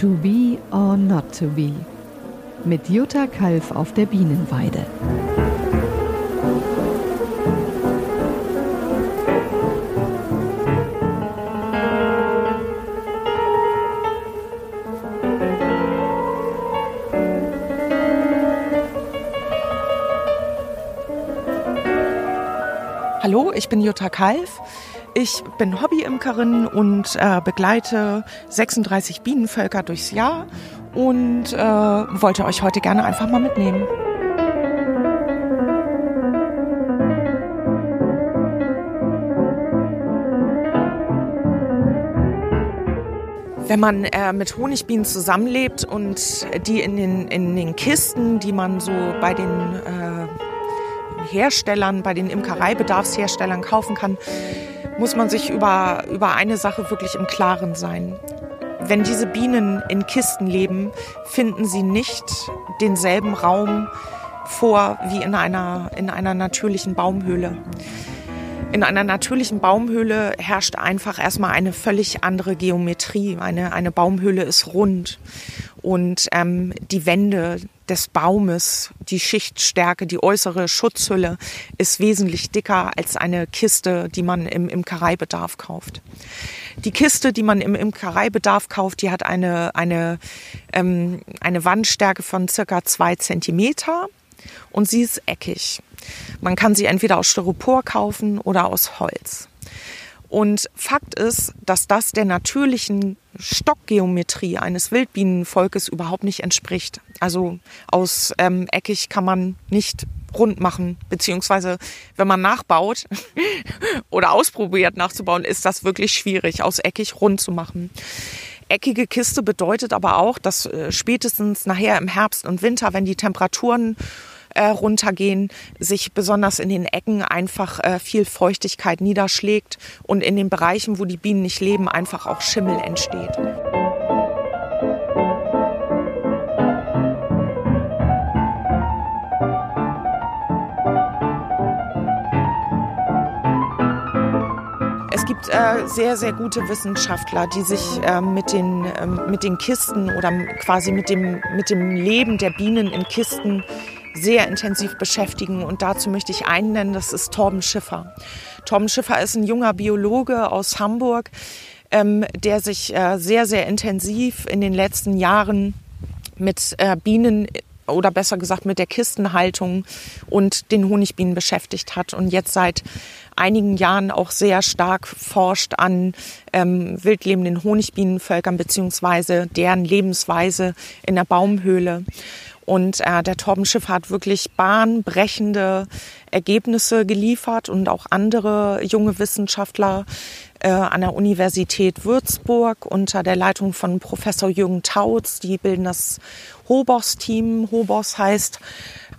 To be or not to be. Mit Jutta Kalf auf der Bienenweide. Hallo, ich bin Jutta Kalf. Ich bin Hobbyimkerin und äh, begleite 36 Bienenvölker durchs Jahr und äh, wollte euch heute gerne einfach mal mitnehmen. Wenn man äh, mit Honigbienen zusammenlebt und die in den, in den Kisten, die man so bei den äh, Herstellern, bei den Imkereibedarfsherstellern kaufen kann, muss man sich über, über eine Sache wirklich im Klaren sein. Wenn diese Bienen in Kisten leben, finden sie nicht denselben Raum vor wie in einer, in einer natürlichen Baumhöhle. In einer natürlichen Baumhöhle herrscht einfach erstmal eine völlig andere Geometrie. Eine, eine Baumhöhle ist rund und ähm, die Wände des Baumes, die Schichtstärke, die äußere Schutzhülle ist wesentlich dicker als eine Kiste, die man im Imkereibedarf kauft. Die Kiste, die man im Imkereibedarf kauft, die hat eine, eine, ähm, eine Wandstärke von circa zwei Zentimeter und sie ist eckig. Man kann sie entweder aus Styropor kaufen oder aus Holz. Und Fakt ist, dass das der natürlichen Stockgeometrie eines Wildbienenvolkes überhaupt nicht entspricht. Also aus ähm, eckig kann man nicht rund machen, beziehungsweise wenn man nachbaut oder ausprobiert nachzubauen, ist das wirklich schwierig, aus eckig rund zu machen. Eckige Kiste bedeutet aber auch, dass äh, spätestens nachher im Herbst und Winter, wenn die Temperaturen äh, runtergehen, sich besonders in den Ecken einfach äh, viel Feuchtigkeit niederschlägt und in den Bereichen, wo die Bienen nicht leben, einfach auch Schimmel entsteht. Es gibt äh, sehr, sehr gute Wissenschaftler, die sich äh, mit, den, äh, mit den Kisten oder quasi mit dem, mit dem Leben der Bienen in Kisten sehr intensiv beschäftigen. Und dazu möchte ich einen nennen, das ist Torben Schiffer. Torben Schiffer ist ein junger Biologe aus Hamburg, ähm, der sich äh, sehr, sehr intensiv in den letzten Jahren mit äh, Bienen oder besser gesagt mit der Kistenhaltung und den Honigbienen beschäftigt hat und jetzt seit einigen Jahren auch sehr stark forscht an ähm, wildlebenden Honigbienenvölkern beziehungsweise deren Lebensweise in der Baumhöhle. Und äh, der Torbenschiff hat wirklich bahnbrechende Ergebnisse geliefert und auch andere junge Wissenschaftler äh, an der Universität Würzburg unter der Leitung von Professor Jürgen Tautz. Die bilden das Hobos-Team. Hobos heißt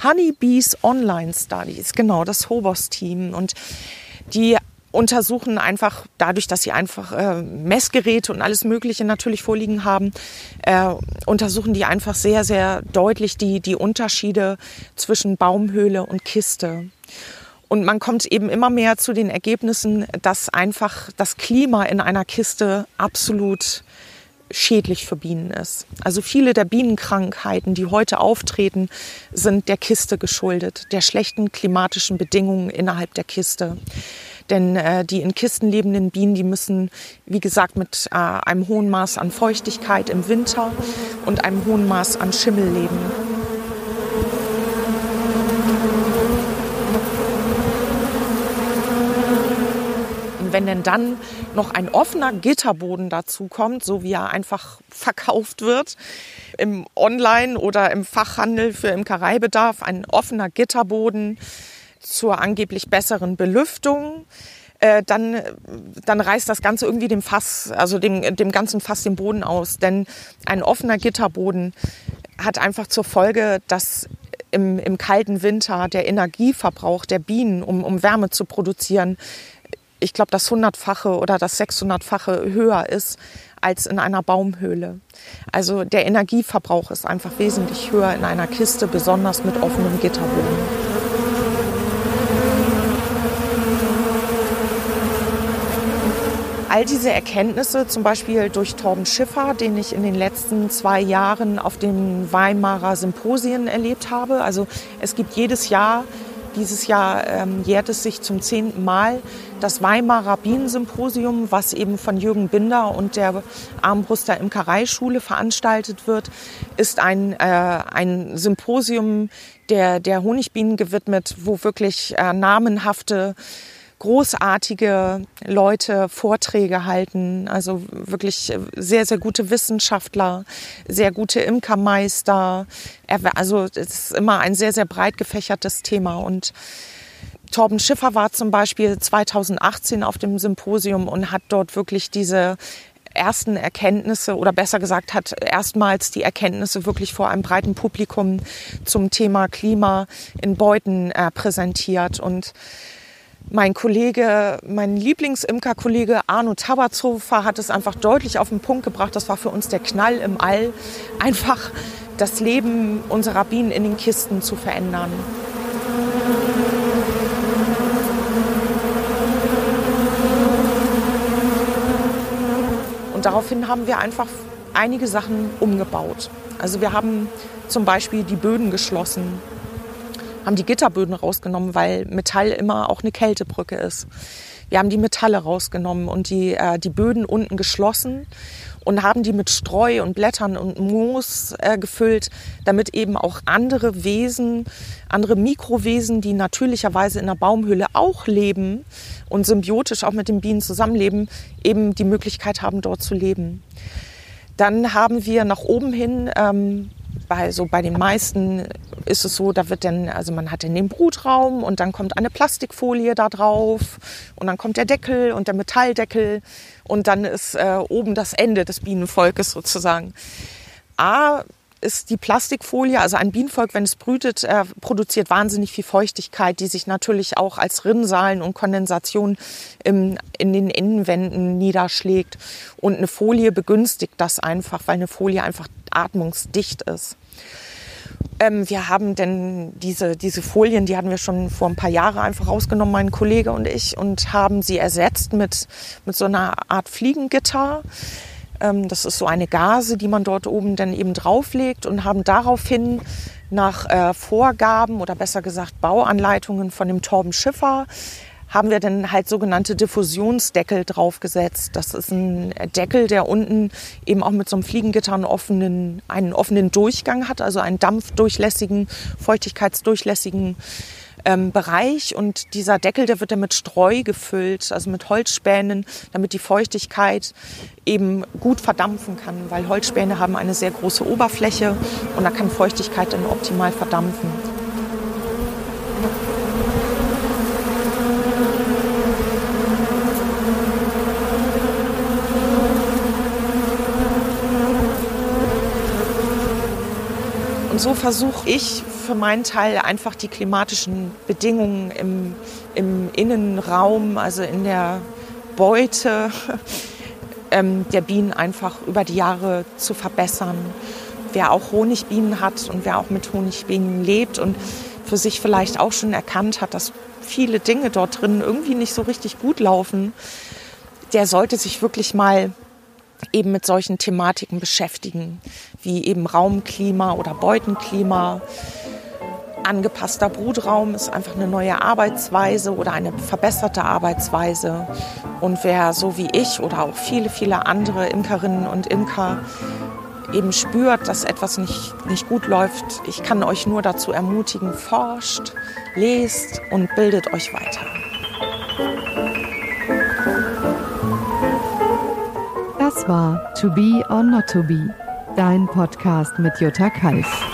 Honeybees Online Studies. Genau, das Hobos-Team. Und die untersuchen einfach dadurch, dass sie einfach äh, Messgeräte und alles Mögliche natürlich vorliegen haben, äh, untersuchen die einfach sehr, sehr deutlich die, die Unterschiede zwischen Baumhöhle und Kiste. Und man kommt eben immer mehr zu den Ergebnissen, dass einfach das Klima in einer Kiste absolut schädlich für Bienen ist. Also viele der Bienenkrankheiten, die heute auftreten, sind der Kiste geschuldet, der schlechten klimatischen Bedingungen innerhalb der Kiste. Denn äh, die in Kisten lebenden Bienen, die müssen, wie gesagt, mit äh, einem hohen Maß an Feuchtigkeit im Winter und einem hohen Maß an Schimmel leben. Und wenn denn dann noch ein offener Gitterboden dazu kommt, so wie er einfach verkauft wird, im Online- oder im Fachhandel für Imkereibedarf, ein offener Gitterboden, zur angeblich besseren Belüftung, äh, dann, dann reißt das Ganze irgendwie dem Fass, also dem, dem ganzen Fass den Boden aus. Denn ein offener Gitterboden hat einfach zur Folge, dass im, im kalten Winter der Energieverbrauch der Bienen, um, um Wärme zu produzieren, ich glaube, das hundertfache oder das 600-fache höher ist als in einer Baumhöhle. Also der Energieverbrauch ist einfach wesentlich höher in einer Kiste, besonders mit offenem Gitterboden. All diese Erkenntnisse, zum Beispiel durch Torben Schiffer, den ich in den letzten zwei Jahren auf den Weimarer Symposien erlebt habe. Also es gibt jedes Jahr, dieses Jahr ähm, jährt es sich zum zehnten Mal, das Weimarer Bienensymposium, was eben von Jürgen Binder und der Armbruster Imkereischule veranstaltet wird, ist ein, äh, ein Symposium der, der Honigbienen gewidmet, wo wirklich äh, namenhafte großartige Leute Vorträge halten, also wirklich sehr, sehr gute Wissenschaftler, sehr gute Imkermeister. Also es ist immer ein sehr, sehr breit gefächertes Thema. Und Torben Schiffer war zum Beispiel 2018 auf dem Symposium und hat dort wirklich diese ersten Erkenntnisse oder besser gesagt hat erstmals die Erkenntnisse wirklich vor einem breiten Publikum zum Thema Klima in Beuten äh, präsentiert. Und mein Kollege, mein Lieblingsimkerkollege Arno Tabazofer hat es einfach deutlich auf den Punkt gebracht. Das war für uns der Knall im All, einfach das Leben unserer Bienen in den Kisten zu verändern. Und daraufhin haben wir einfach einige Sachen umgebaut. Also wir haben zum Beispiel die Böden geschlossen haben die Gitterböden rausgenommen, weil Metall immer auch eine Kältebrücke ist. Wir haben die Metalle rausgenommen und die, äh, die Böden unten geschlossen und haben die mit Streu und Blättern und Moos äh, gefüllt, damit eben auch andere Wesen, andere Mikrowesen, die natürlicherweise in der Baumhöhle auch leben und symbiotisch auch mit den Bienen zusammenleben, eben die Möglichkeit haben, dort zu leben. Dann haben wir nach oben hin ähm, bei, so bei den meisten ist es so, da wird dann, also man hat dann den Brutraum und dann kommt eine Plastikfolie da drauf und dann kommt der Deckel und der Metalldeckel und dann ist äh, oben das Ende des Bienenvolkes sozusagen. A, ist die Plastikfolie, also ein Bienenvolk, wenn es brütet, äh, produziert wahnsinnig viel Feuchtigkeit, die sich natürlich auch als Rinnsalen und Kondensation im, in den Innenwänden niederschlägt. Und eine Folie begünstigt das einfach, weil eine Folie einfach atmungsdicht ist. Ähm, wir haben denn diese, diese Folien, die hatten wir schon vor ein paar Jahren einfach rausgenommen, mein Kollege und ich, und haben sie ersetzt mit, mit so einer Art Fliegengitter. Ähm, das ist so eine Gase, die man dort oben dann eben drauflegt und haben daraufhin nach äh, Vorgaben oder besser gesagt Bauanleitungen von dem Torben Schiffer haben wir dann halt sogenannte Diffusionsdeckel draufgesetzt. Das ist ein Deckel, der unten eben auch mit so einem Fliegengitter einen offenen, einen offenen Durchgang hat, also einen dampfdurchlässigen, feuchtigkeitsdurchlässigen ähm, Bereich und dieser Deckel, der wird dann mit Streu gefüllt, also mit Holzspänen, damit die Feuchtigkeit eben gut verdampfen kann, weil Holzspäne haben eine sehr große Oberfläche und da kann Feuchtigkeit dann optimal verdampfen. So versuche ich für meinen Teil einfach die klimatischen Bedingungen im, im Innenraum, also in der Beute ähm, der Bienen einfach über die Jahre zu verbessern. Wer auch Honigbienen hat und wer auch mit Honigbienen lebt und für sich vielleicht auch schon erkannt hat, dass viele Dinge dort drin irgendwie nicht so richtig gut laufen, der sollte sich wirklich mal eben mit solchen Thematiken beschäftigen, wie eben Raumklima oder Beutenklima. Angepasster Brutraum ist einfach eine neue Arbeitsweise oder eine verbesserte Arbeitsweise. Und wer so wie ich oder auch viele, viele andere Imkerinnen und Imker eben spürt, dass etwas nicht, nicht gut läuft, ich kann euch nur dazu ermutigen, forscht, lest und bildet euch weiter. War To Be or Not to Be, dein Podcast mit Jutta Kalf.